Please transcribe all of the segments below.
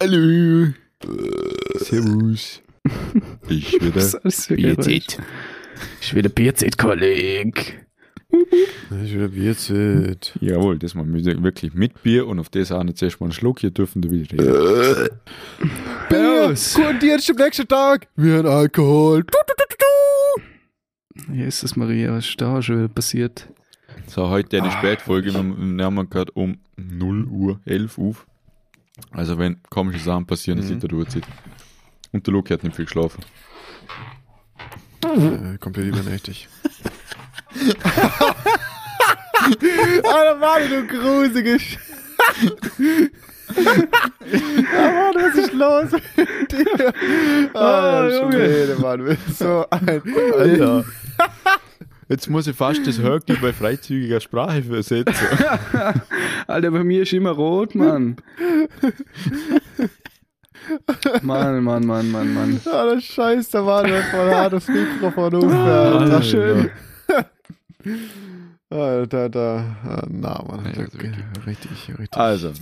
Hallo. Servus. Ich wieder Was ist das für ein Geräusch? BZ. Ich will der BZ-Kolleg. Das ist wieder Bierzeit. Jawohl, das mal wirklich mit Bier und auf das auch nicht zuerst mal einen Schluck, hier dürfen wir wieder reden. Bier, Los. guten Dienst am nächsten Tag. Wir haben Alkohol. Du, du, du, du, du. Jesus Maria, was ist da schon wieder passiert? So, heute eine Spätfolge, wir nehmen wir gerade um 0 Uhr 11 auf. Also wenn komische Sachen passieren, ist Mhm. nicht der Uhrzeit. Und der Luke hat nicht viel geschlafen. Äh, komplett übernächtig. Alter, Mann, du grusige Sch Ja, Mann, was ist los mit dir? Ah, Ah, Junge. Junge. Mann, du bist so ein... Alter. Jetzt muss ich fast das Höckli bei freizügiger Sprache versetzen. Alter, bei mir ist immer rot, Mann. Mann, Mann, Mann, Mann, Mann. Ah, das Scheiß, da war der voll hart das Mikrofon auf. Ah, Alter. schön. Alter, da... ah, Na, Mann. Ja, also wirklich. richtig, richtig. Also,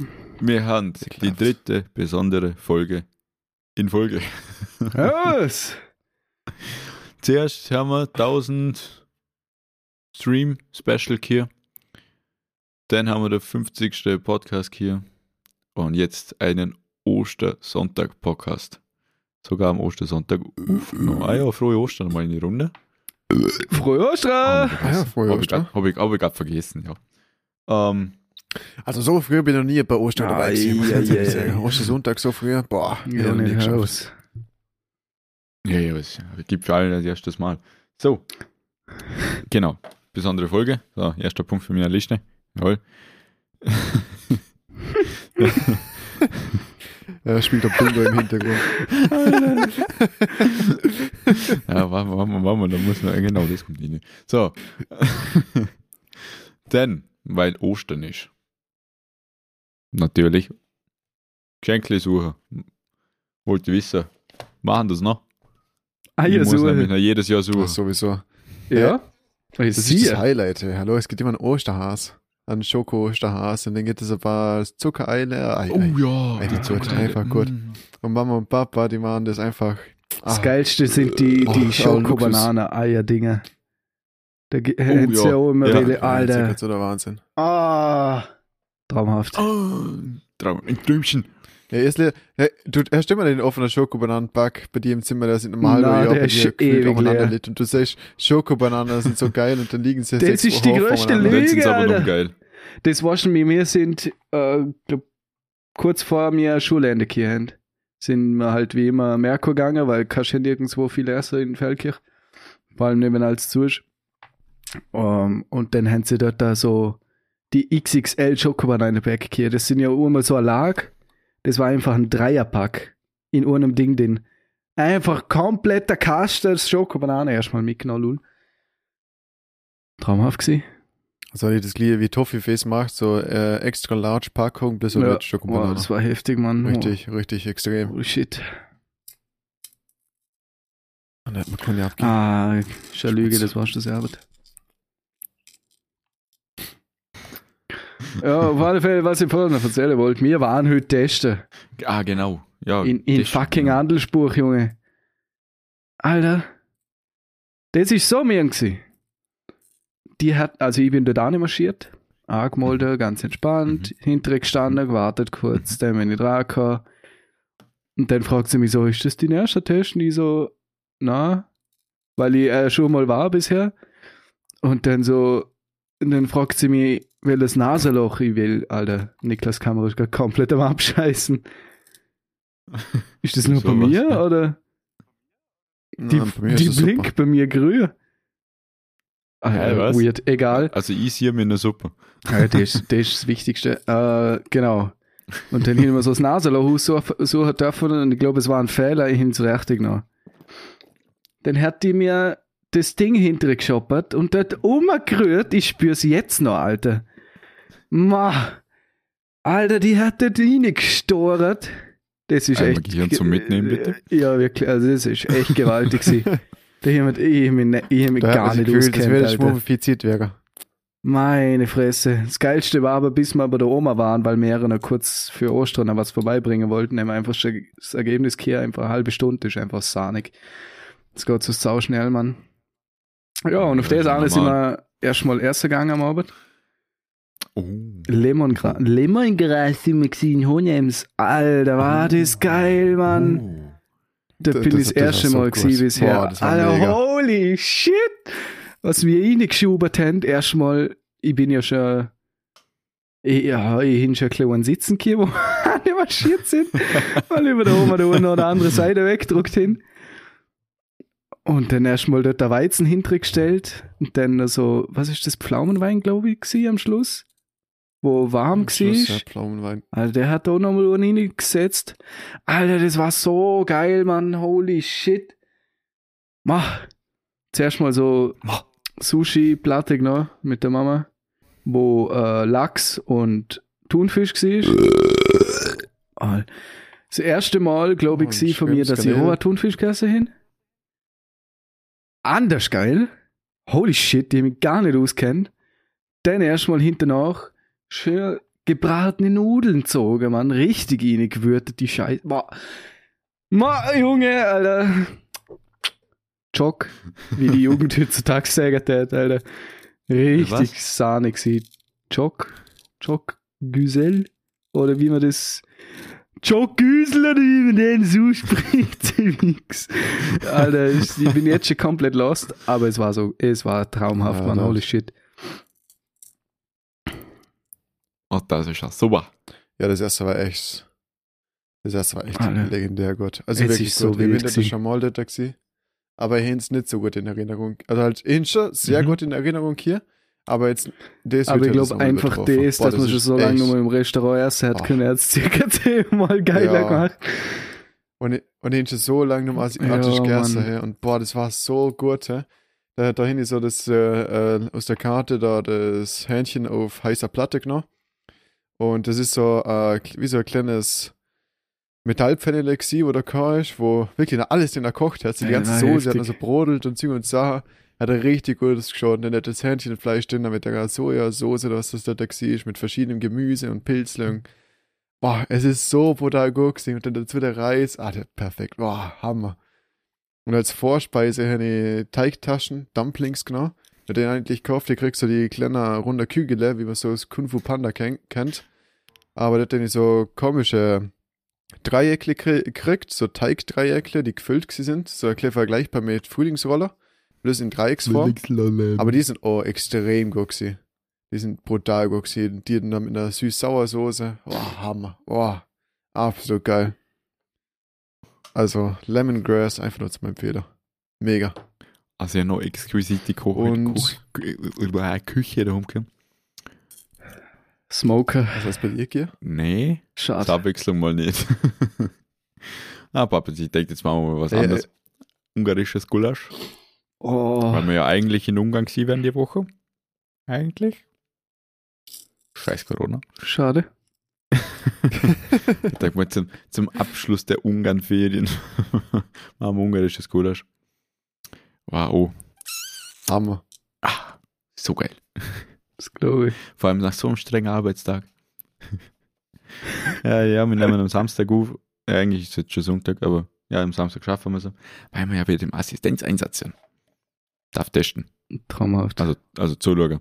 wir haben die dritte besondere Folge in Folge. Was? Zuerst haben wir 1000 Stream Special hier. Dann haben wir den 50. Podcast hier. Und jetzt einen Ostersonntag-Podcast. Sogar am Ostersonntag. Ah ja, frohe Ostern mal in die Runde. Frohe Ostern! Ah ja, frohe Habe ich Ostern. grad- hab ich, hab ich gerade vergessen, ja. Ähm, Also so früh bin ich noch nie bei Ostern dabei gewesen. Ostersonntag so früh, boah, Ja, nicht raus. ja, ja, es gibt für alle das erste Mal. So. Genau. Besondere Folge. So, erster Punkt für meine Liste. Jawohl. Ja, spielt doch Bingo im Hintergrund. Ja, warten wir, warten wir, warten wir, da muss man, genau, das kommt rein. So. Denn, weil Ostern ist. Natürlich. Geschenkle suchen. Wollt ihr wissen? Machen das noch? Ich muss nämlich Eiersuche. noch jedes Jahr suchen. sowieso. Ja? Das Das ist ist das Highlight. Hallo, es gibt immer einen Osterhas. Einen Schoko-Osterhas. Und dann gibt es ein paar Zuckereile. Ei, ei. ja. Ey, die tut einfach gut. Mm. Und Mama und Papa, die machen das einfach. Das Ah, Geilste sind die, Oh, die ja, Schoko-Banane-Eier-Dinger. Da haben sie ja. auch immer Ja. das ist Alter. jetzt so der Wahnsinn. Ah, traumhaft. Oh, Traum, ein Träumchen. Ja, Esle, hey, du hast immer den offenen Schokobananenpack bei dir im Zimmer, der sind normal ja, der ist ewig aufeinander leer. liegt. Und du sagst, Schokobananen sind so geil und dann liegen sie Das sechs ist die größte. Lüge. Dann sind sie aber Alter. geil. Das war schon mit mir sind, äh, glaub, kurz vor mir Schulende hier. Sind wir halt wie immer Merkur gegangen, weil kannst ja nirgendwo viel essen in Feldkirch. Vor allem neben als zu ist. Ähm, und dann haben sie dort da so die XXL Schokobananen hier. Das sind ja immer so ein Lag. Das war einfach ein Dreierpack in einem Ding, den einfach kompletter Kasten Schokobananen erstmal mitgenommen. lul. Traumhaft gewesen. Soll ich das gleiche wie Toffee-Face macht, so äh, extra large Packung plus Ja. mit Wow, das war heftig, Mann. richtig, richtig extrem. Oh, shit. Und dann hat man keine abgeben. Ah, ist eine Lüge, das warst du selber. Ja, auf alle Fälle, was ich vorhin noch erzählen wollte, wir waren heute testen. Ah, genau. Ja, In, in das- fucking Andelsbuch, Junge. Alter. Das ist so mir gewesen. Die hat, also ich bin dort anmarschiert, angemeldet, ganz entspannt, hinterher gestanden, gewartet kurz, dann bin ich dran gekommen. Und dann fragt sie mich so, ist das dein erster Test? Und ich so, na, weil ich äh, schon mal war bisher. Und dann so, und dann fragt sie mich, welches Nasenloch ich will. Alter, Niklas Kamera ist gerade komplett am Abscheißen. Ist das nur So bei was, mir ne? oder? Die, Nein, bei die das super. blinkt bei mir grün. Ah, ja, was? weird, egal. Also ich sehe mir eine Suppe. Ja, das, ist- das ist das Wichtigste. Äh, genau. Und dann hin wir so das Nasenloch so dürfen und ich glaube, es war ein Fehler, ich hin's richtig noch. Dann hat die mir das Ding hinterher geschoppert und dort umgerührt, ich spür's jetzt noch, Alter. Ma, Alter, die hat dort reingesteuert. Das ist Einmal echt. Gehirn zum Mitnehmen, bitte. Ja, wirklich, also das ist echt gewaltig. Da hab ich, ich hab mich, ne- ich hab mich Da hat gar das nicht Gefühl, das auskennt, würde Alter. schmummifiziert werden. Meine Fresse. Das Geilste war aber, bis wir bei der Oma waren, weil mehrere noch kurz für Ostern noch was vorbeibringen wollten, haben einfach schon das Ergebnis hier einfach eine halbe Stunde, ist einfach sahnig. Das geht so sau schnell, Mann. Ja, und auf Ja, das alles sind wir erstmal erst gegangen am Abend. Oh. Lemongras, Lemongras sind wir gewesen, in Hohenems. Alter, war das geil, Mann. Oh. Da Das- bin ich das erste so Mal gut. gewesen bisher. Boah, Alter, mega. holy shit! Was wir reingeschubert haben, erstmal, ich bin ja schon, ich, ja, ich hin schon ein bisschen Sitzen gekommen, wo alle marschiert sind, weil über der Oma der eine oder andere Seite weggedruckt hin. Und dann erstmal dort der Weizen hintergestellt und dann so, was ist das, Pflaumenwein, glaube ich, gewesen am Schluss? Wo warm Am Schluss, ja, war. Pflaumenwein. Alter, der hat da nochmal einen gesetzt. Alter, das war so geil, Mann. Holy shit. Mach. Zuerst mal so Sushi-Platte genommen mit der Mama, wo äh, Lachs und Thunfisch war. Das erste Mal, glaube ich, Oh, sie von mir, dass ich roher Thunfisch gegessen hin. Anders geil. Holy shit, die mich gar nicht auskennt. Dann erstmal hinternach schön gebratene Nudeln gezogen, Mann. Richtig reingewürtet, die Scheiße. Boah. Ma, Junge, Alter. Jock, wie die Jugend heutzutage sagen tät, Alter. Richtig Was? sahnig gewesen. Jock, Jock Güsel, oder wie man das Jock Güsel oder wie man den so spricht. Mix. Alter, ich, ich bin jetzt schon komplett lost, aber es war so, es war traumhaft, Ja, Mann. Holy shit. Oh, das ist ja super. Ja, das erste war echt. Das erste war echt Alter. legendär gut. Also Es wirklich so gut. ich bin schon mal dort gewesen, aber ich nicht so gut in Erinnerung. Also halt, ich sehr Mhm. gut in Erinnerung hier, aber jetzt das Aber ich das glaube einfach das, Boah, dass man schon so lange echt- mal im Restaurant essen hat können, hat es circa zehnmal geiler Ja. gemacht. Und ich, und ich schon so lange noch asiatisch Ja, gegessen. Hey. Und boah, das war so gut. Hey. Da, da hin ist so das äh, äh, aus der Karte da das Hähnchen auf heißer Platte genommen. Und das ist so äh, wie so ein kleines Metallpfännele gewesen, wo der Koch ist, wo wirklich alles in der kocht hat. So die ganze Soße hat so brodelt und Zeug und Sachen. Hat er richtig gutes geschaut. Dann hat das Hähnchenfleisch drin mit der Sojasauce was das da war, mit verschiedenem Gemüse und Pilzle und Boah, es ist so brutal gut. Und dann dazu der Reis. Ah, der, perfekt. Boah, Hammer. Und als Vorspeise habe ich Teigtaschen, Dumplings genommen. Ja, den eigentlich gekauft, die kriegst du die kleine runde Kügele, wie man so aus Kung Fu Panda ken kennt. Aber da habe ich so komische Dreieckle kri- gekriegt, so Teigdreieckle, die gefüllt sind. So ein bisschen vergleichbar mit Frühlingsroller. Das in Dreiecksform. Aber die sind auch extrem gut gewesen. Die sind brutal gewesen. Die dann mit einer süß-sauer-Soße. Oh, Hammer. Oh, absolut geil. Also, Lemongrass einfach nur zum Empfehler. Mega. Also ja noch exquisite Ko Und- Ko Ko Küche da rumgekommen. Smoker. Was heißt bei dir, Gier? Nee, Schade. Abwechslung mal nicht. ah, Papa, ich denke, jetzt machen wir mal was Äh, anderes. Ungarisches Gulasch. Oh. Weil wir ja eigentlich in Ungarn gewesen wären die Woche. Eigentlich. Scheiß Corona. Schade. Ich denke mal zum, zum Abschluss der Ungarn-Ferien machen wir ungarisches Gulasch. Wow. Hammer. Ah, so geil. Das glaube ich. Vor allem nach so einem strengen Arbeitstag. ja, ja, wir nehmen am Samstag auf. Ja, eigentlich ist es jetzt schon Sonntag, aber ja, am Samstag schaffen wir es. Weil wir ja wieder im Assistenzeinsatz sind. Darf testen. Traumhaft. Also, also zuschauen.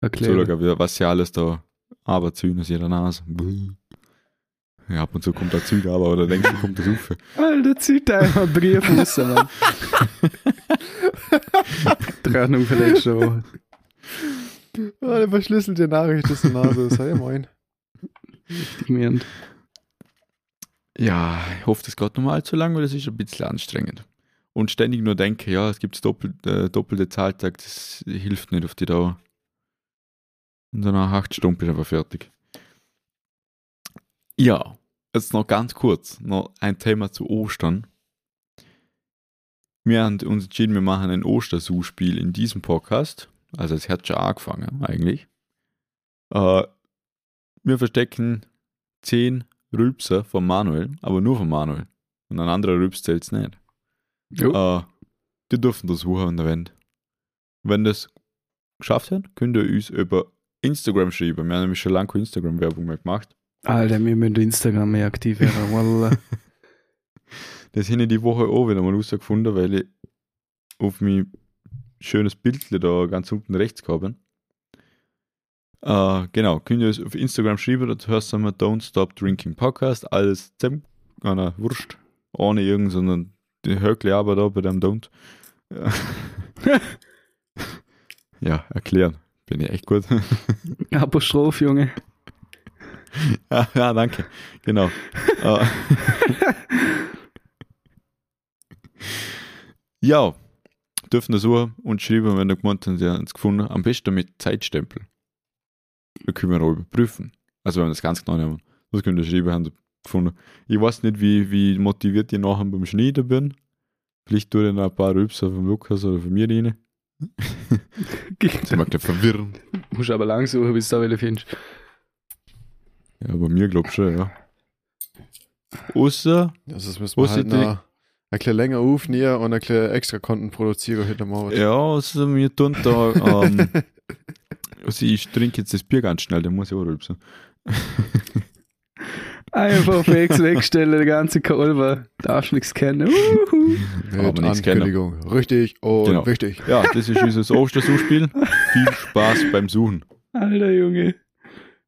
Erklären. Zuschauen, wie- was sie alles da aberziehen aus ihrer Nase. Buh. Ja, ab und zu kommt da Zeug aber oder denkst du, kommt das auf. Alter, zieht einfach einen Brief raus, Mann. Die Rechnung für nächste Woche. Oh, der verschlüsselte Nachricht ist in der Nase. Sei ja moin. Richtig. Ja, ich hoffe, das geht noch mal allzu lang, weil das ist ein bisschen anstrengend. Und ständig nur denke, ja, es gibt doppel, äh, doppelte Zahltag, das hilft nicht auf die Dauer. Und dann nach acht Stunden bin ich aber fertig. Ja, jetzt noch ganz kurz, noch ein Thema zu Ostern. Wir haben uns entschieden, wir machen ein Ostersuchspiel in diesem Podcast. Also es hat schon angefangen, eigentlich. Äh, wir verstecken zehn Rülpser von Manuel, aber nur von Manuel. Und ein anderer Rülps zählt nicht. Jo. Äh, die dürfen das suchen Wand. Wenn das geschafft habt, könnt ihr uns über Instagram schreiben. Wir haben nämlich schon lange keine Instagram-Werbung mehr gemacht. Alter, wir müssen Instagram mehr aktiv werden. Wallah. Das habe ich die Woche auch wieder mal rausgefunden, weil ich auf mein schönes Bild da ganz unten rechts gehabt äh, Genau, könnt ihr uns auf Instagram schreiben, da hörst du mal Don't Stop Drinking Podcast, alles zusammen, einer Wurst, ohne irgend, sondern die Höckle aber da bei dem Don't. Ja. ja, erklären. Bin ich echt gut. Apostroph, Junge. ja, ja, danke. Genau. Äh, ja, dürfen das suchen und schreiben, wenn ihr gemeint habt, ihr es gefunden. Am besten mit Zeitstempel. Wir können wir auch überprüfen. Also wenn wir das ganz genau nehmen. Das könnt ihr schreiben, haben gefunden. Ich weiß nicht, wie, wie motiviert ihr nachher beim Schneiden bin. Vielleicht tue ich noch ein paar Rübser vom Lukas oder von mir rein. Das mag gleich verwirren. Musst aber lang suchen, bis du da welche findest. Ja, bei mir glaub ich schon, ja. Außer, Also das müssen wir halt noch ein bisschen länger aufnehmen und ein bisschen extra Konten produzieren heute Morgen. ja, außer mir tun da, ähm, also ich trinke jetzt das Bier ganz schnell, der muss ja auch rülpsen. Einfach fix wegstellen, der ganze Kolber. Darfst nichts kennen. Uhu. Mit Aber nichts kennen. Ankündigung. Richtig und Genau. wichtig. Ja, das ist unser Ostersuchspiel. Viel Spaß beim Suchen. Alter Junge.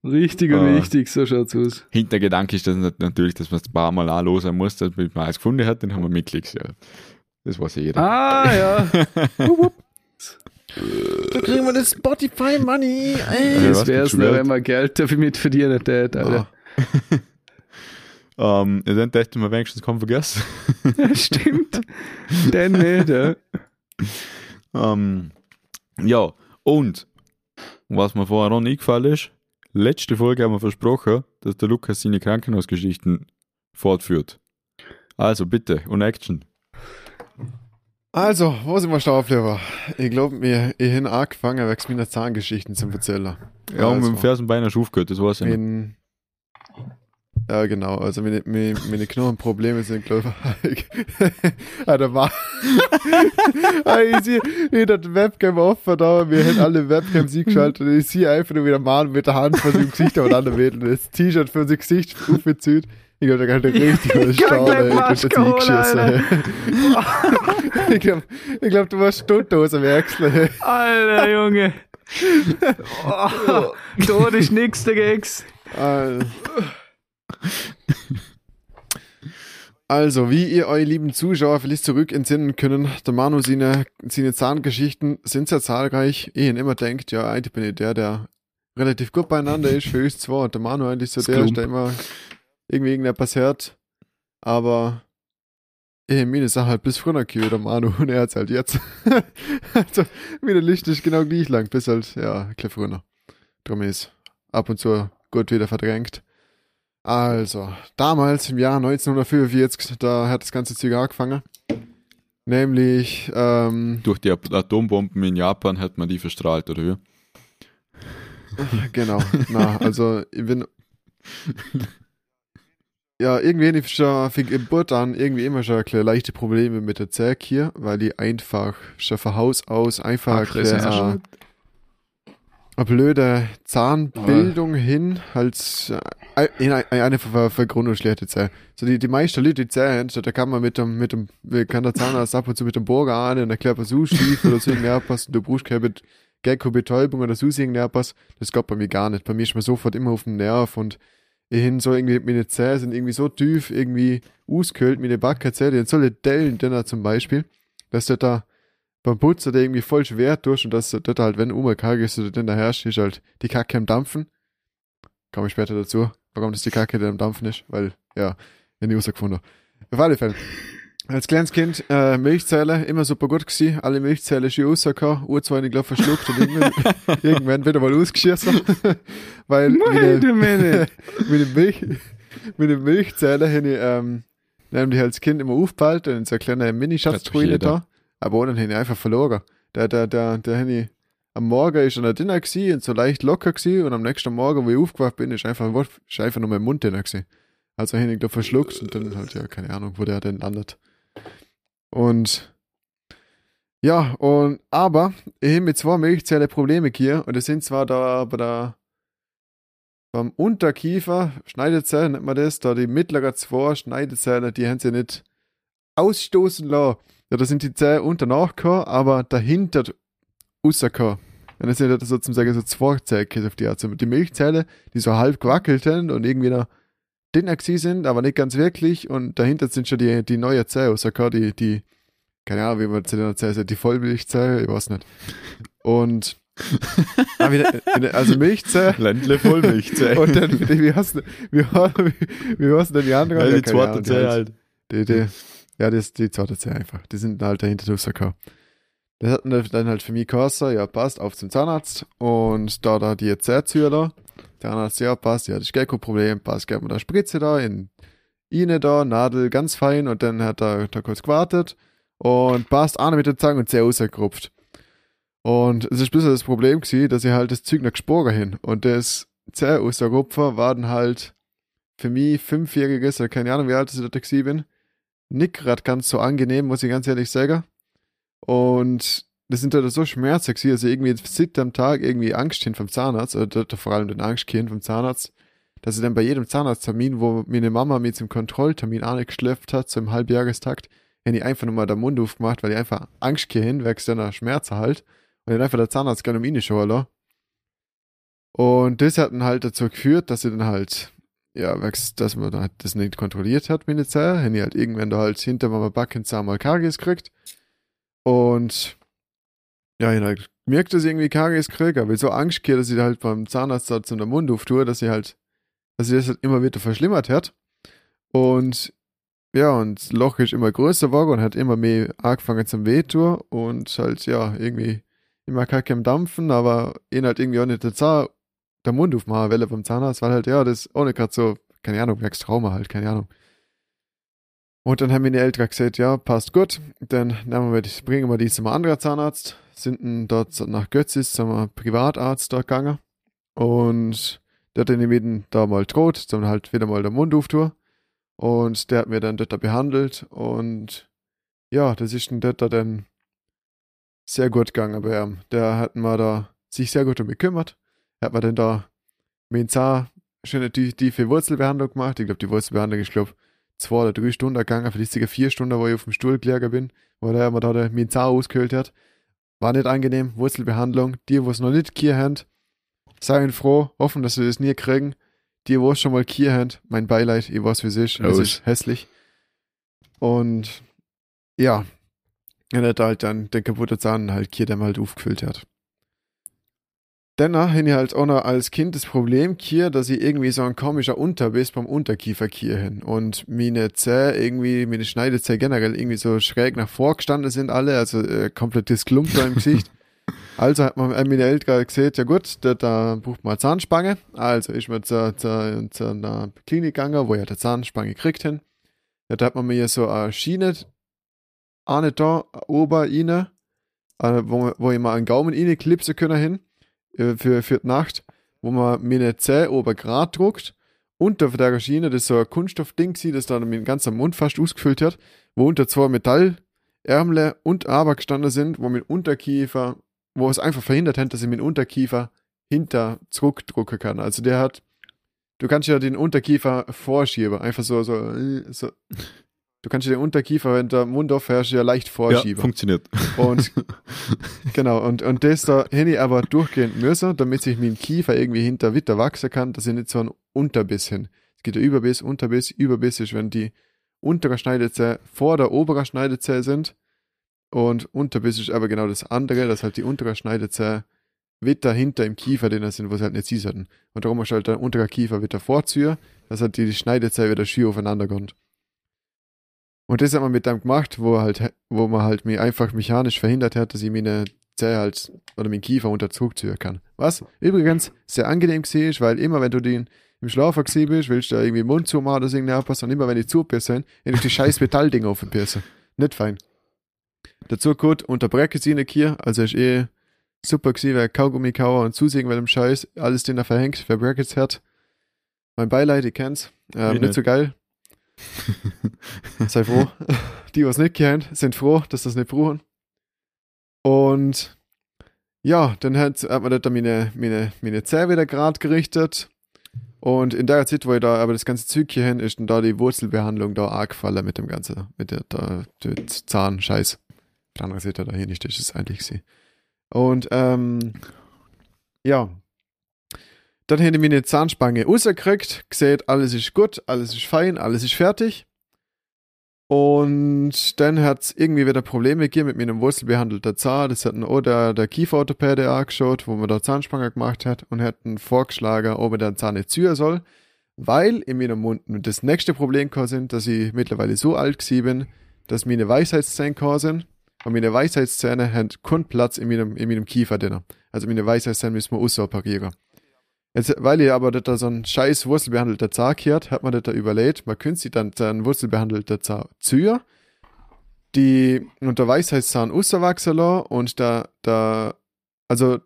Richtig und Ah. wichtig, so schaut's aus. Hintergedanke ist das nat- natürlich, dass man es ein paar Mal anlosen muss, dass man alles gefunden hat, dann haben wir mit Klicks. Ja. Das weiß ja jeder. Ah, ja. Da kriegen wir das Spotify Money. Das wär's Wert? wenn man Geld dafür mitverdienen tät, Alter. Ähm, ja, dann dachte ich mir wenigstens kaum vergessen. Stimmt. Dann nicht, ja. Ähm, ja, und was mir vorher noch nie gefallen ist, letzte Folge haben wir versprochen, dass der Lukas seine Krankenhausgeschichten fortführt. Also bitte, und Action. Also, wo sind wir stehen geblieben? Ich glaube, mir ich hin angefangen, wächst meine Zahngeschichten zum Erzählen. Ja, und mit also, dem Fersenbein hast du aufgehört, das war's ja. noch. Ja, genau. Also meine, meine, meine Knochenprobleme sind, glaube ich. ah, da war. ah, ich sehe, ich hab die Webcam offen da, wir hätten alle Webcams eingeschaltet und ich sehe einfach nur wieder Mann mit der Hand vor seinem Gesicht aufeinander wedeln. Das T-Shirt für sein Gesicht aufgezieht. Ich glaube, da kann der richtig was ey. Ich holen, das eingeschissen. Ich glaube, ich glaub, du warst Stuntdose wechseln. Alter Junge. Oh, Tod ist nix dagegen. Al- Also, wie ihr euch lieben Zuschauer vielleicht zurück entsinnen können, der Manu seine, seine Zahngeschichten sind sehr zahlreich. Ich immer denkt, ja, eigentlich bin ich der, der relativ gut beieinander ist für uns zwei. Und der Manu eigentlich so Das der, Klump. der immer irgendwie irgendetwas hört. Aber ich meine Sache halt bis früher gehört, der Manu, und er hat's halt jetzt. also, meine Licht ist genau gleich lang, bis halt, ja, ein bisschen früher. Drum ist ab und zu gut wieder verdrängt. Also, damals im Jahr 1945, da hat das ganze Zeug angefangen. Nämlich, ähm, Durch die At- Atombomben in Japan hat man die verstrahlt, oder wie? genau, na, also, ich bin, ja, irgendwie habe ich schon für Geburt an irgendwie immer schon ein bisschen leichte Probleme mit der Zähne hier, weil ich einfach schon von Haus aus einfach ein Abgerissen bisschen, hast du äh, eine blöde Zahnbildung hin, als äh, in ein- eine Ver Vergrundung schlechte Zähne. So die, die meisten Leute, die Zähne, so, da kann man mit dem, mit dem, kann der Zahnarzt ab und zu mit dem Bogen an und erklärt, was so schief oder so irgendetwas und du brauchst keine Bet- Gecko Betäubung oder so irgendetwas. Das geht bei mir gar nicht. Bei mir ist man sofort immer auf den Nerv und ich hin so irgendwie, meine Zähne sind irgendwie so tief irgendwie ausgehöhlt, meine Backenzähne, die so eine Dellen drin zum Beispiel, dass du da beim Putzen der irgendwie voll schwer durch und dass du dort halt, wenn Oma kalt ist oder dann daher ist halt die Kacke am Dampfen. Komme ich später dazu, warum das die Kacke dann am Dampfen ist, weil, ja, ich nie rausgefunden. Auf alle Fälle. Als kleines Kind, äh, Milchzähler, immer super gut gewesen, alle Milchzähler schon rausgehauen, Uhr ich glaube verschluckt und irgendwann, irgendwann wieder mal ausgeschissen. weil Wait a minute. mit dem Milch, mit dem Milchzähler habe ich, ähm, nämlich als Kind immer aufgehalten in so einer kleinen Hat Mini-Schatztruhe jeder. da. Aber dann habe ich einfach verloren. Der, der, der, der habe ich, am Morgen ist er noch drin gewesen und so leicht locker gewesen und am nächsten Morgen, wo ich aufgewacht bin, ist einfach, ist einfach nur mein Mund drin gewesen. Also habe ich da verschluckt und dann halt, ja, keine Ahnung, wo der denn landet. Und Ja, und aber ich habe mit zwei Milchzellen Probleme hier und das sind zwar da bei der beim Unterkiefer, Schneidezellen nennt man das, da die mittleren zwei Schneidezellen, die haben sie nicht ausstoßen lassen. Ja, da sind die Zähne unter nachgekommen, aber dahinter rausgekommen. Und das sind halt sozusagen so zwei Zähne auf die Art. Die Milchzähne, die so halb gewackelt haben und irgendwie noch dünner sind, aber nicht ganz wirklich. Und dahinter sind schon die, die neue Zähne rausgekommen, die, die, keine Ahnung, wie man zu den Zähne sagt, die Vollmilchzähne, ich weiß nicht. Und Ah, wieder, also Milchzähne. Ländle voll Milchzähne. Und dann, wie, hast du, wie, wie, wie hast du denn die anderen? Ja, die zweite Zähne halt. Die, die, ja, das die zweite Zähne einfach. Die sind halt dahinter rausgekommen. Das hat dann halt für mich gekostet, ja, passt, auf zum Zahnarzt. Und da da die Zähnzüger, der Zahnarzt, ja, passt, ja, das ist kein Problem, passt, geht man da Spritze da, in Ine da, Nadel ganz fein und dann hat er da kurz gewartet und passt, eine mit der Zange und Zähne rausgerupft. Und es ist ein bisschen das Problem gewesen, dass ich halt das Zeug noch gesporen hin. Und das Zäh aus der Rupfer war dann halt für mich fünfjähriges, oder keine Ahnung, wie alt ich da gewesen bin, nicht gerade ganz so angenehm, muss ich ganz ehrlich sagen. Und das sind halt so gewesen, also irgendwie seit am Tag irgendwie Angst hin vom Zahnarzt, oder vor allem den Angst hin vom Zahnarzt, dass ich dann bei jedem Zahnarzttermin, wo meine Mama mich zum Kontrolltermin angeschleppt hat, zum Halbjahrestakt, hätte ich einfach nochmal den Mund aufgemacht, weil ich einfach Angst hin, wegen seiner Schmerzen halt. Und dann einfach der Zahnarzt gerne um ihn schauen Und das hat dann halt dazu geführt, dass sie dann halt, ja, dass man halt das nicht kontrolliert hat der Zähne. Haben die halt irgendwann da halt hinter meinem Backenzahn mal Karies gekriegt. Und ja, ich halt gemerkt, dass ich irgendwie Karies kriege, aber ich so Angst gehabt, dass ich halt beim Zahnarzt halt so den Mund auftue, dass sie halt, dass sie das halt immer wieder verschlimmert hat. Und ja, und das Loch ist immer größer geworden und hat immer mehr angefangen zum Wehtun und halt, ja, irgendwie immer kacke im Dampfen, aber ihn halt irgendwie auch nicht der, Zahn, der Mund aufmachen Welle vom Zahnarzt, weil halt, ja, das ohne gerade so, keine Ahnung, wächst Trauma halt, keine Ahnung. Und dann haben meine Eltern gesagt, ja, passt gut, dann nehmen wir die, bringen wir die zum anderen Zahnarzt, sind dort nach Götzis zum Privatarzt dort gegangen und der hat dann eben da mal droht, zum halt wieder mal der Mund auftun und der hat mir dann dort behandelt und ja, das ist dann dort dann sehr gut gegangen bei ihm. Der hat mir da sich sehr gut um gekümmert. Hat mir dann da mit Zahn schöne tiefe Wurzelbehandlung gemacht. Ich glaube, die Wurzelbehandlung ist, glaube zwei oder drei Stunden gegangen, vielleicht sogar vier Stunden, wo ich auf dem Stuhl gelegen bin, wo der mir da den Zahn ausgehöhlt hat. War nicht angenehm, Wurzelbehandlung. Die, die es noch nicht hier haben, seien froh, hoffen, dass sie das nie kriegen. Die, wo es schon mal hier haben, mein Beileid, ich weiß, wie es ist, es ist hässlich. Und ja, er hat halt dann den kaputten Zahn halt hier dann halt aufgefüllt hat. Dennoch habe ich halt auch noch als Kind das Problem hier, dass ich irgendwie so ein komischer Unterbiss beim Unterkiefer hier hin und meine Zähne irgendwie, meine Schneidezähne generell irgendwie so schräg nach vorgestanden sind alle, also äh, komplettes Klump im Gesicht. Also hat man äh, meine Eltern gesagt, ja gut, da, da braucht man eine Zahnspange. Also ist man zur, zur, zur einer Klinik gegangen, wo ich eine Zahnspange gekriegt hin. Ja, da hat man mir so eine Schiene eine da oben rein, äh, wo, wo ich mal einen Gaumen rein klipsen können hin, für, für die Nacht, wo man meine Zähne oben gerade druckt. Unter der Schiene, das ist so ein Kunststoffding, das dann mit dem ganzen Mund fast ausgefüllt hat, wo unter zwei Metallärmle und Aber gestanden sind, wo mit Unterkiefer, wo es einfach verhindert hat, dass ich mit Unterkiefer hinter zurückdrucken kann. Also der hat, du kannst ja den Unterkiefer vorschieben, einfach so, so, so Du kannst den Unterkiefer, wenn der Mund aufhörst, ja leicht vorschieben. Ja, funktioniert. Und genau, und, und das da hätte ich aber durchgehend müssen, damit sich mein Kiefer irgendwie hinter Witter wachsen kann, dass ich nicht so ein Unterbiss hin. Es geht der Überbiss, Unterbiss, Überbiss ist, wenn die untere Schneidezähne vor der oberen Schneidezähne sind. Und Unterbiss ist aber genau das andere, dass halt die untere Schneidezähne Witter hinter im Kiefer drin sind, wo sie halt nicht sie sollten. Und darum du halt der untere Kiefer wieder vorziehen, dass halt die Schneidezähne wieder schier aufeinander kommt. Und das hat man mit dem gemacht, wo halt, wo man halt mir einfach mechanisch verhindert hat, dass ich meine Zähne halt oder meinen Kiefer unter Zug ziehen kann. Was übrigens sehr angenehm gesehen ist, weil immer wenn du den im Schlaf gesehen bist, willst du da irgendwie Mund zumachen oder so irgendwas und immer wenn die zupierst, ich die scheiß Metalldinger auf den Piercen. Nicht fein. Dazu gut unterbreche sie nicht hier, also ist eh super gewesen, weil Kaugummi kauer und zusehen weil dem Scheiß, alles den er verhängt, wer Brackets hat. Mein Beileid, ich kenn's. Ähm, nicht so geil. Sei froh. Die, die es nicht kennen, sind froh, dass das nicht brauchen. Und ja, dann hat, hat man da meine, meine, meine Zähne wieder gerade gerichtet. Und in der Zeit, wo ich da aber das ganze Zeug hier hin, ist dann da die Wurzelbehandlung da angefallen mit dem ganzen, mit der, der, der Zahnscheiß. Auf der anderen Seite da hier nicht, das ist eigentlich sie. Und ähm, ja, dann hätte ich meine Zahnspange rausgekriegt, gesehen, alles ist gut, alles ist fein, alles ist fertig. Und dann hat es irgendwie wieder Probleme gegeben mit meinem wurzelbehandelten Zahn. Das hat auch der, der Kieferorthopäde angeschaut, wo man da Zahnspange gemacht hat und hat einen vorgeschlagen, ob er den Zahn nicht ziehen soll. Weil in meinem Mund das nächste Problem sind, dass ich mittlerweile so alt bin, dass meine Weisheitszähne sind. Und meine Weisheitszähne haben keinen Platz in meinem, in meinem Kiefer drin. Also meine Weisheitszähne müssen wir ausoperieren. Jetzt, weil ihr aber da so ein scheiß wurzelbehandelter Zahn gehört, hat man das da überlegt, man könnte sich dann einen wurzelbehandelter Zahn ziehen, die unter Weisheitszahn auswachsen lassen und da, da, also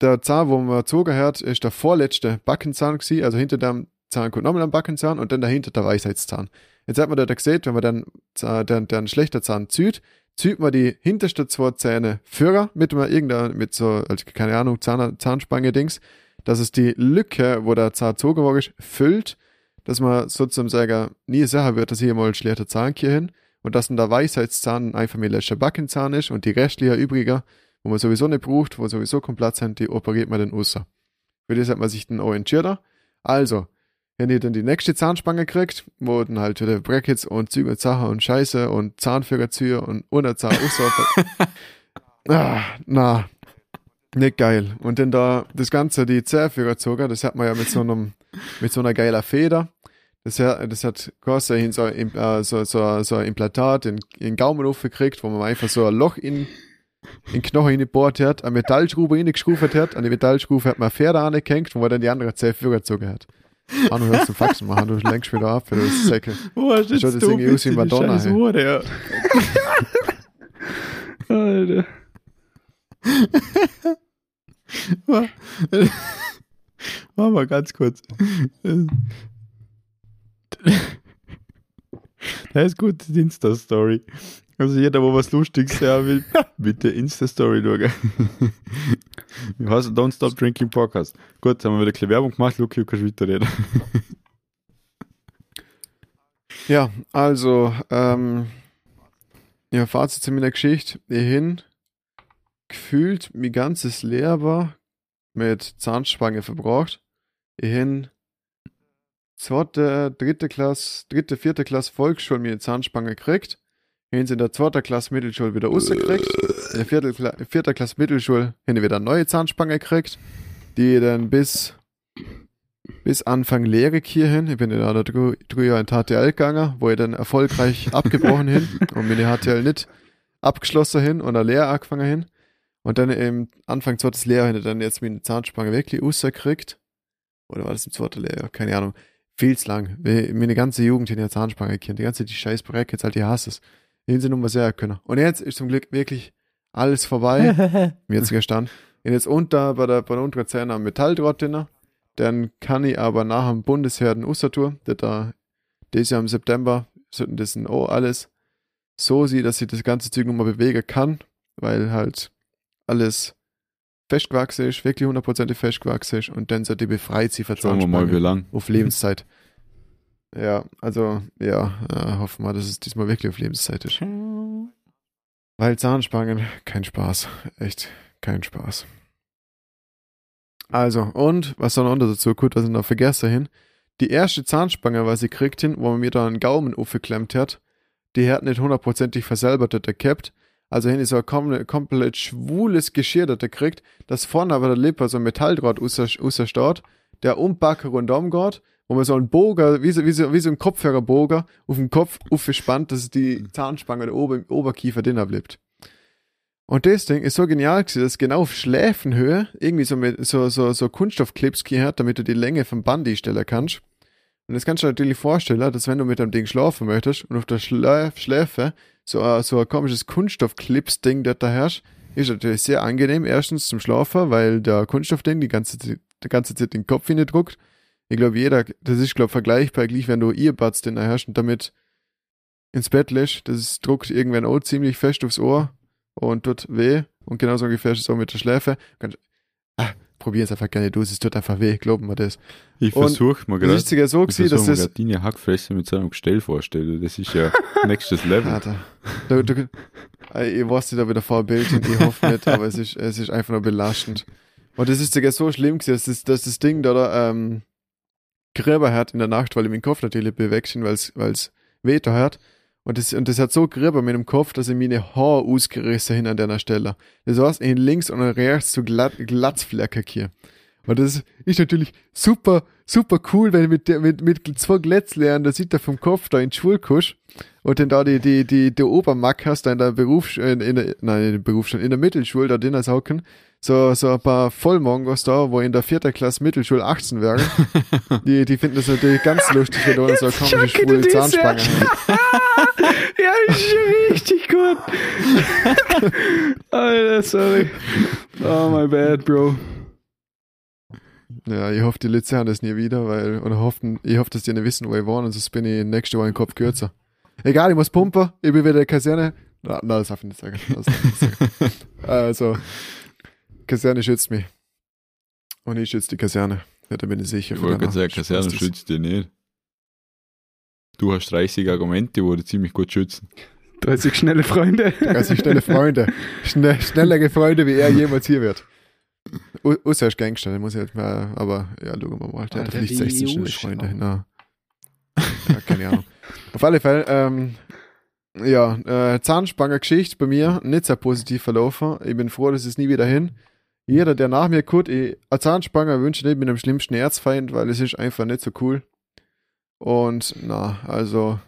der Zahn, wo man gezogen hat, ist der vorletzte Backenzahn gewesen, also hinter dem Zahn kommt nochmal ein Backenzahn und dann dahinter der Weisheitszahn. Jetzt hat man da gesehen, wenn man dann äh, den, den schlechter Zahn zieht, zieht man die hintersten zwei Zähne führer mit mit so, also keine Ahnung, Zahn, Zahnspange-Dings, dass es die Lücke, wo der Zahn zugewogen ist, füllt, dass man sozusagen nie sicher wird, dass hier mal ein schlechter Zahn hier hin und dass dann der Weisheitszahn einfach mehr letzter Backenzahn ist und die restliche übriger, wo man sowieso nicht braucht, wo sowieso kein Platz sind, die operiert man dann außer. Für das hat man sich dann orientiert. Also, wenn ihr dann die nächste Zahnspange kriegt, wo dann halt wieder Brackets und Züge und Sachen und Scheiße und Zahnführerzüge und ohne Zahn ah, na, nicht geil. Und dann da das Ganze, die Zerführerzoger, das hat man ja mit so einem, mit so einer geiler Feder. Das hat, das hat hin so, äh, so, so, so ein Implantat in, in den Gaumen aufgekriegt, wo man einfach so ein Loch in, in den Knochen gebohrt hat, eine Metallschraube reingeschraubt hat, an die Metallschraube hat man eine Feder angehängt, wo man dann die andere Zerführerzoger hat. Ah, du hörst zum Faxen machen, du lenkst wieder ab, für das Säcke. Hast du Schaut jetzt das irgendwie aus wie Madonna. Hure, ja. Alter. Mach mal ganz kurz. Das ist gut, die Insta-Story. Also jeder, wo was Lustiges sehen will, bitte Insta-Story schauen. Wie heißt Don't Stop Drinking Podcast. Gut, haben wir wieder ein bisschen Werbung gemacht, Luki, du kannst weiterreden. Ja, also, ähm, ja, Fazit zu meiner Geschichte. Ich hin, gefühlt, mein ganzes Leben mit Zahnspange verbraucht. Hin, zweite, dritte Klasse, dritte, vierte Klasse Volksschule mir eine Zahnspange gekriegt. Hin in der zweiten Klasse Mittelschule wieder rausgekriegt. In der vierten, Kla vierten Klasse Mittelschule hin wieder eine neue Zahnspange gekriegt, die dann bis bis Anfang Lehre hier hin. Ich bin in drei, drei Jahre in HTL gegangen, wo ich dann erfolgreich abgebrochen hin und meine HTL nicht abgeschlossen hin und eine Lehre angefangen hin. Und dann im Anfang zweites Lehrjahr habe ich dann jetzt meine Zahnspange wirklich rausgekriegt. Oder war das im zweiten Lehrjahr? Keine Ahnung. Viel zu lang. Meine ganze Jugend in der Zahnspange kennt. Die ganze die scheiß Brackets, halt, die hasse es. Den sie nur sehr können. Und jetzt ist zum Glück wirklich alles vorbei. mir jetzt gestanden. Und jetzt unter, bei der, bei der unteren Zähne am Metalldraht drin. Dann kann ich aber nach dem Bundesheer den Ostertour, der da, dieses Jahr im September, sollten das dann auch alles so sieht, dass ich das ganze Zeug nochmal bewegen kann, weil halt alles festgewachsen ist, wirklich hundertprozentig festgewachsen ist und dann sollte ich befreit sie Schauen wir mal, wie lang. auf Lebenszeit. Ja, also, ja, äh, hoffen wir, dass es diesmal wirklich auf Lebenszeit ist. Weil Zahnspangen, kein Spaß. Echt, kein Spaß. Also, und, was dann noch dazu, gut, was ich noch vergessen hin, die erste Zahnspange, was ich kriegt hin, wo man mir da einen Gaumen aufgeklemmt hat, die hat nicht hundertprozentig verselbert, das gehabt. Also hin ist so ein kom komplett schwules Geschirr, das er kriegt, das vorne aber der Lippe so ein Metalldraht rausstaut, der um Backe rundum geht, wo man so einen Bogen, wie so, wie so, wie so ein Kopfhörerbogen, auf dem Kopf aufgespannt, dass die Zahnspange der Ober Oberkiefer drin bleibt. Und das Ding ist so genial gewesen, dass genau auf Schläfenhöhe irgendwie so mit so, so, so Kunststoffclips hat, damit du die Länge vom Band stellen kannst. Und das kannst du dir natürlich vorstellen, dass wenn du mit dem Ding schlafen möchtest und auf der Schläf Schläfe so, ein- so ein komisches Kunststoffclips-Ding, das da herrscht, ist natürlich sehr angenehm. Erstens zum Schlafen, weil der Kunststoffding die ganze, die ganze Zeit den Kopf druckt. Ich glaube, jeder, das ist, glaube vergleichbar, gleich wenn du Earbuds den da herrschst und damit ins Bett lässt, das ist, druckt irgendwann auch ziemlich fest aufs Ohr. und tut weh. Und genauso ungefähr ist es auch mit der Schläfe. Kannst, ah, probier es einfach gerne du, es tut einfach weh, glauben wir das. Ich Und versuche mal Das gerade. ist sogar so Ich gewesen, dass das. deine Hackfresse mit so einem Gestell vorstelle. Das ist ja nächstes Level. Alter, du, du, äh, ich weiß nicht, ob ich da Vorbild bin, ich hoffe nicht, aber es ist, es ist einfach nur belastend. Und das ist sogar so schlimm gewesen, dass das, dass das Ding da, da ähm, Gräber hat in der Nacht, weil ich meinen Kopf natürlich bewegt weil es weh da hat. Und das, und das hat so Gräber mit dem Kopf, dass ich meine Haare ausgerissen hin an der Stelle. Das heißt, in links und rechts so glatt, Glatzflecken hier. Und das ist natürlich super, super cool, wenn mit, mit, mit zwei Glätzlehren, da sieht er vom Kopf da in Schule kommst und dann da die, die, die, die Obermack hast, da in der Berufs, in, in der, nein, in der Berufsschule, in der Mittelschule, da drinnen hocken, so, so ein paar Vollmongos da, wo in der vierten Klasse Mittelschule 18 wären, die, die finden das natürlich ganz lustig, wenn du so eine komische schwule Zahnspange hast. ja, ist richtig gut. Alter, sorry. Oh, my bad, Bro. Ja, ich hoffe, die Litze haben das nie wieder, weil, und hoffen, ich hoffe, dass die nicht wissen, wo ich wohne, und sonst bin ich nächste Woche im Kopf kürzer. Egal, ich muss pumpen, ich bin wieder in der Kaserne. Na, na, das darf ich nicht sagen. Ich nicht sagen. also, Kaserne schützt mich. Und ich schütze die Kaserne. Ja, da bin ich sicher. Ich wollte gerade sagen, Kaserne schützt dich nicht. Du hast 30 Argumente, die dich ziemlich gut schützen. 30 schnelle Freunde. Also schnelle Freunde. Schnell, schnellere Freunde, wie er jemals hier wird. Außer er ist Gangster, den muss ich jetzt mal, aber ja, schauen wir mal. Der hat vielleicht die 16 schnelle Freunde. Na. Ja, keine Ahnung. Auf alle Fälle, ähm, ja, äh, Zahnspanger-Geschichte bei mir nicht sehr positiv verlaufen. Ich bin froh, dass es nie wieder hin. Jeder, der nach mir guckt, ich, ein Zahnspanger wünsche nicht mit dem schlimmsten Erzfeind, weil es ist einfach nicht so cool. Und na, also.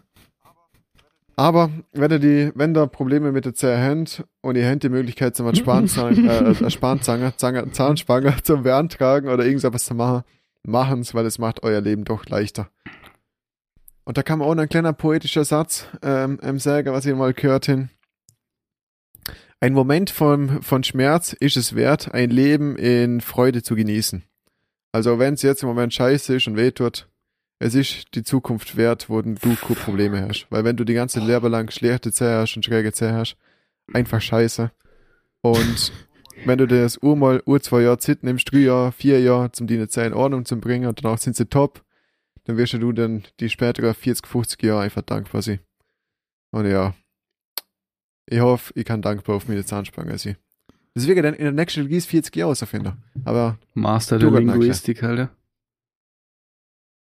Aber wenn ihr die, wenn da Probleme mit der Zähne habt und ihr habt die Möglichkeit, zum Spanzang, äh, äh, Spanzanger, Zanger, Zahnspanger zum beantragen oder irgendwas zu machen, machen's, weil es macht euer Leben doch leichter. Und da kam auch noch ein kleiner poetischer Satz ähm, im Säger, was ich mal gehört hin. Ein Moment von, von Schmerz ist es wert, ein Leben in Freude zu genießen. Also wenn es jetzt im Moment scheiße ist und wehtut, es ist die Zukunft wert, wo du Probleme hast. Weil wenn du die ganze Leben lang schlechte Zähne hast und schräge Zähne hast, einfach scheiße. Und wenn du das Uhr mal, Uhr zwei Jahre Zeit nimmst, drei Jahre, vier Jahre, zum die Zähne in Ordnung zu bringen und danach sind sie top, dann wirst du dann die späteren 40, 50 Jahre einfach dankbar sein. Und ja, ich hoffe, ich kann dankbar auf meine Zahnspange sein. Das wird dann in der nächsten Release 40 Jahre auserfinden. Aber Master Du, der. Linguistik, Alter.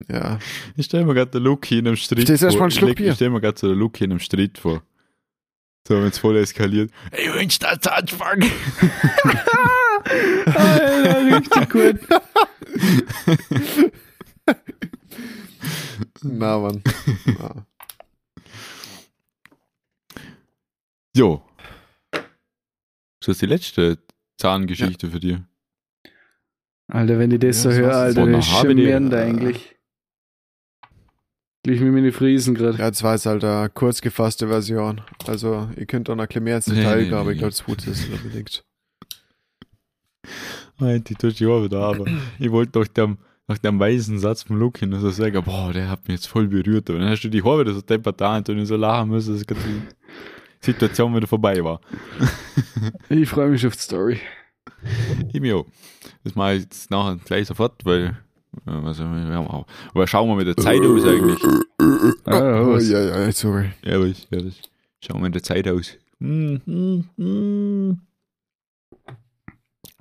ja, Ich stelle mir gerade den Lucky in einem Streit einen Schluck Ich, ich stelle mir gerade so den Lucky in einem Streit vor. So, wenn es voll eskaliert. Ich wünsch dir einen Zahnspange. Alter, richtig gut. na Mann. Ja. Jo. Ist das die letzte Zahngeschichte für dich? Alter, wenn ich das Ja, so höre. Alter, HBD, mehr äh, eigentlich. Gleich mit meine Friesen gerade. Ja, das war jetzt halt eine kurz gefasste Version. Also, ihr könnt auch noch ein bisschen mehr ins Nee, Detail nee, gehen, aber nee, ich glaube, das Wut ist unbedingt. Nein, die tut ja wieder, aber ich wollte doch dem, nach dem weisen Satz vom Lucky noch so sagen, boah, der hat mich jetzt voll berührt. Aber dann hast du die Haare so deppert da und so lachen müssen, dass die Situation wieder vorbei war. Ich freue mich auf die Story. Ich mir auch. Das mache ich jetzt nachher gleich sofort, weil, also, wir haben auch, aber schauen wir mit der Zeit aus eigentlich. Ah, Oh, ja, ja, sorry. Ja, was. Schauen wir mit der Zeit aus. Hm, hm, hm.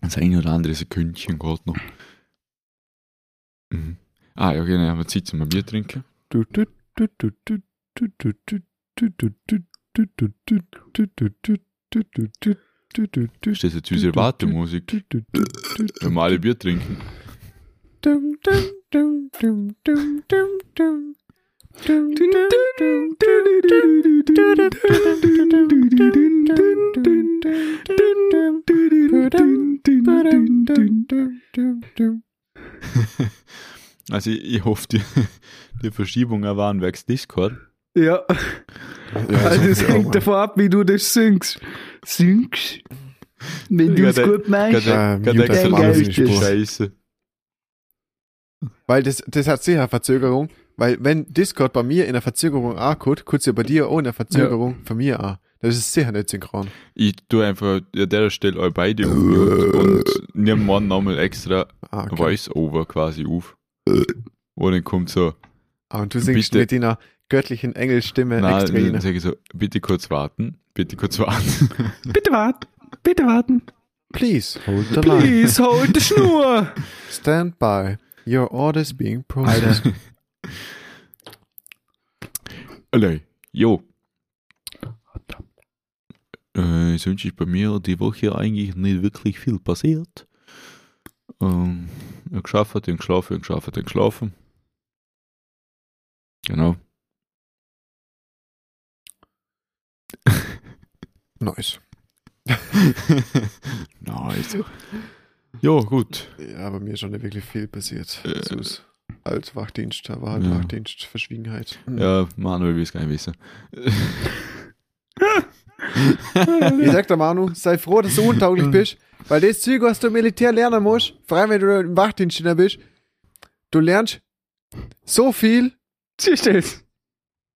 Das eine oder andere Sekündchen geht noch. Mhm. Ah, ja, okay, dann haben wir Zeit zum Bier trinken. Ist das jetzt unsere Wartemusik? Normale Bier trinken. Also ich, ich hoffe, die, die Verschiebung war ein Discord. Ja. ja also es hängt auch, davon ab, wie du das singst. Singst? Wenn du es gut meinst, ah, dann ich das. Scheiße. Weil das, das hat sicher eine Verzögerung, weil wenn Discord bei mir in der Verzögerung ankommt, kommt, kurz ja bei dir auch in der Verzögerung ja. von mir auch. Das ist sicher nicht synchron. Ich tue einfach an der Stelle euch beide und nehme morgen nochmal extra Ah, okay. Voice-Over quasi auf. Und dann kommt so, Ah, und du singst Bitte. mit deiner göttlichen Engelstimme nein, extra dann sage ich so, bitte kurz warten, bitte kurz warten. Bitte warten, bitte warten. Please, hold the line. Please hold die Schnur. Stand by. Your orders being processed. Allee, jo. Äh, sonst ist bei mir die Woche eigentlich nicht wirklich viel passiert. Ähm, ich geschafft, dann geschlafen, ich geschafft, dann geschlafen. Genau. Nice. nice. Ja, gut. Ja, bei mir ist schon nicht wirklich viel passiert. Äh. Ist als Wachdienst, da war halt Ja. Wachdienst, Verschwiegenheit. Ja, Manuel will es gar nicht wissen. Ich sag der Manu, sei froh, dass du untauglich bist, weil das Zeug, was du im Militär lernen musst, vor allem wenn du im Wachdienst bist, du lernst so viel das?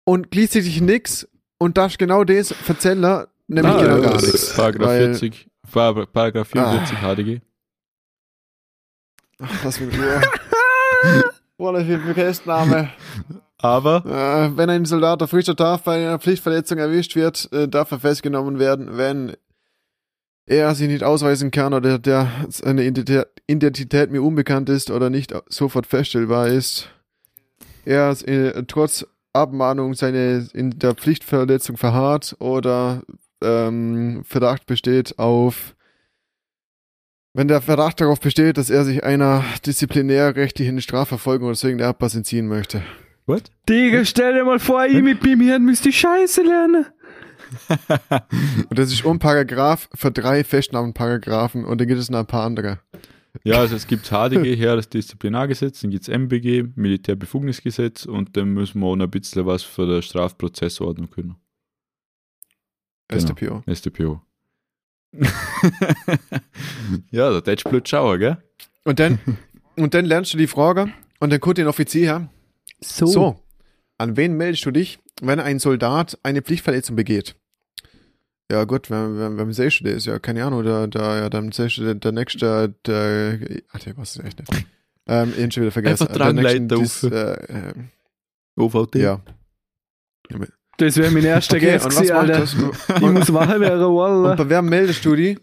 und gleichzeitig nix und darfst genau das erzählen, nämlich Ah, genau ja, gar das nichts. Paragraph Weil- 40, Par- Paragraph 44 HDG. Ach, mich in Ruhe. Boah, das wird mir Festnahme. Aber, Äh, wenn ein Soldat auf frischer Tat bei einer Pflichtverletzung erwischt wird, äh, darf er festgenommen werden, wenn er sich nicht ausweisen kann oder der seine Identität, mir unbekannt ist oder nicht sofort feststellbar ist. Er äh, trotz Abmahnung seine in der Pflichtverletzung verharrt oder ähm, Verdacht besteht auf wenn der Verdacht darauf besteht, dass er sich einer disziplinärrechtlichen Strafverfolgung oder so irgendeiner Art entziehen möchte. What? Digga, stell dir mal vor, ich mit meinem Hirn müsste die Scheiße lernen. Und das ist um Paragraph für drei Festnahmenparagraphen und dann gibt es noch ein paar andere. Ja, also es gibt HDG, Heeresdisziplinargesetz, dann gibt es MBG, Militärbefugnisgesetz und dann müssen wir auch noch ein bisschen was für die Strafprozessordnung können. Genau. StPO. StPO. ja, da du blöd schauen, gell? Und dann, und dann lernst du die Frage und dann kommt ein Offizier her. So. So, an wen meldest du dich, wenn ein Soldat eine Pflichtverletzung begeht? Ja gut, wenn, wenn, wenn du das? Ja, keine Ahnung, da, da, ja, dann du, der, nächste, der, ich weiß es echt nicht. Ähm, ich schon wieder vergessen. Einfach Der nächste, auf. äh, ähm, OVT. ja. Das wäre mein erster Okay, Guess und was gewesen, Alter. Ich muss wahr werden, Und Wallah. bei wer meldest du die?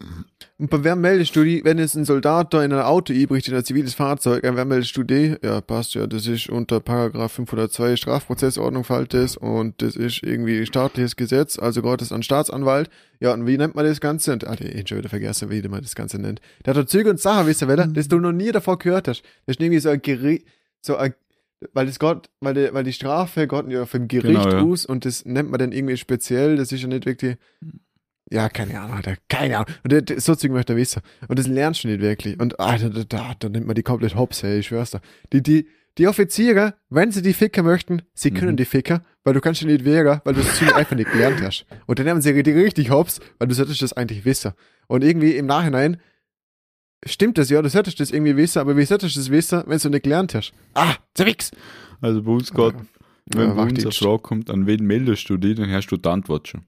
Und bei wer meldest du die, wenn jetzt ein Soldat da in ein Auto übricht, in ein ziviles Fahrzeug, an wer meldest du die? Ja, passt ja, das ist unter Paragraph 502 Strafprozessordnung fällt das und das ist irgendwie staatliches Gesetz, also geht es an Staatsanwalt. Ja, und wie nennt man das Ganze? Und, Alter, ich schon wieder vergessen, wie man das Ganze nennt. Der hat da Züge und Sachen, wisst ihr, wer, das du noch nie davor gehört hast. Das ist irgendwie so ein Gericht, so ein, weil das Gott, weil die, weil die Strafe geht ja vom Gericht Genau, ja. aus und das nennt man dann irgendwie speziell, das ist ja nicht wirklich, ja, keine Ahnung, Alter, keine Ahnung. Und das, so Zeug möchte er wissen. Und das lernst du nicht wirklich. Und Alter, da, da, da nimmt man die komplett hops, hey, ich schwör's dir. Die, die, die Offiziere, wenn sie die ficken möchten, sie können Mhm. die ficken, weil du kannst ja nicht wehren, weil du das Zeug einfach nicht gelernt hast. Und dann nehmen sie die richtig hops, weil du solltest das eigentlich wissen. Und irgendwie im Nachhinein stimmt das ja, du solltest das irgendwie wissen, aber wie solltest du das wissen, wenn du nicht gelernt hast? Ah, zerwix! Also bei uns geht, wenn Ja, bei uns eine. Frage kommt, an wen meldest du die, dann hast du die Antwort schon.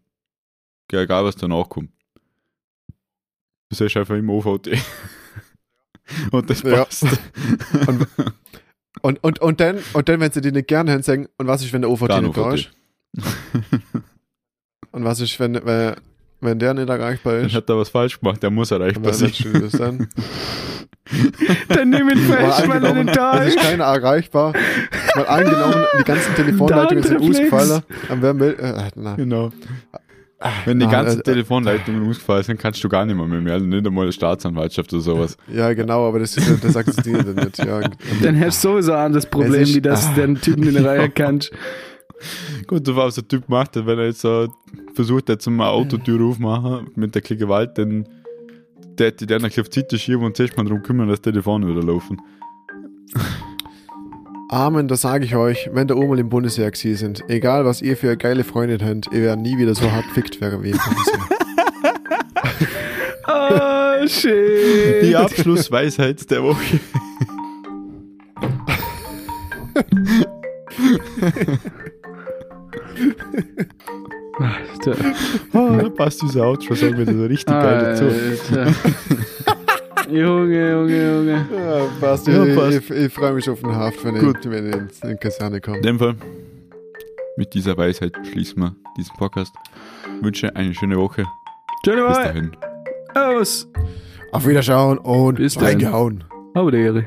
Egal, was danach kommt. Du sagst einfach immer OVT. Und das Ja. passt. Und, und, und, und dann, und dann, wenn sie die nicht gerne hören, sagen, und was ist, wenn der OVT Kein nicht da ist? Und was ist, wenn, wenn, wenn der nicht erreichbar Dann ist? hat er was falsch gemacht, der muss erreichbar dann sein. dann? Dann nimm ihn fest, weil er nicht da ist ist. keiner erreichbar. Weil angenommen, die ganzen Telefonleitungen sind ausgefallen. Dann wer will, äh, na. Genau. Wenn die ganzen äh, Telefonleitungen ausgefallen sind, kannst du gar nicht mehr melden, nicht einmal die Staatsanwaltschaft oder sowas. Ja, genau, aber das, das existiert ja nicht. Ja. Dann hast du sowieso ein anderes Problem, ist- wie dass ah. du den Typen in der Reihe kannst. Gut, so was der Typ macht, wenn er jetzt so versucht, jetzt mal eine Autotür aufmachen mit der Gewalt, dann der die dann auf die Seite schieben und sich mal darum kümmern, dass die Telefone wieder laufen. Amen, das sage ich euch, wenn der Omel im Bundesheer gewesen sind. Egal, was ihr für eine geile Freundin habt, ihr werdet nie wieder so hart gefickt werden wie im Bundesheer. Oh, shit. Die Abschlussweisheit der Woche. Alter. Oh, da passt dieser Outro-Song wieder so richtig geil dazu. Junge, Junge, Junge. Ja, passt. Ja, ich, passt. Ich, ich freue mich auf den Haft, wenn Gut. ich, wenn ich in, in die Kaserne komme. In dem Fall, mit dieser Weisheit schließen wir diesen Podcast. Wünsche eine schöne Woche. Schöne Bis Woche. dahin. Aus. Auf Wiederschauen und Bis reingehauen. Aber der Ehre.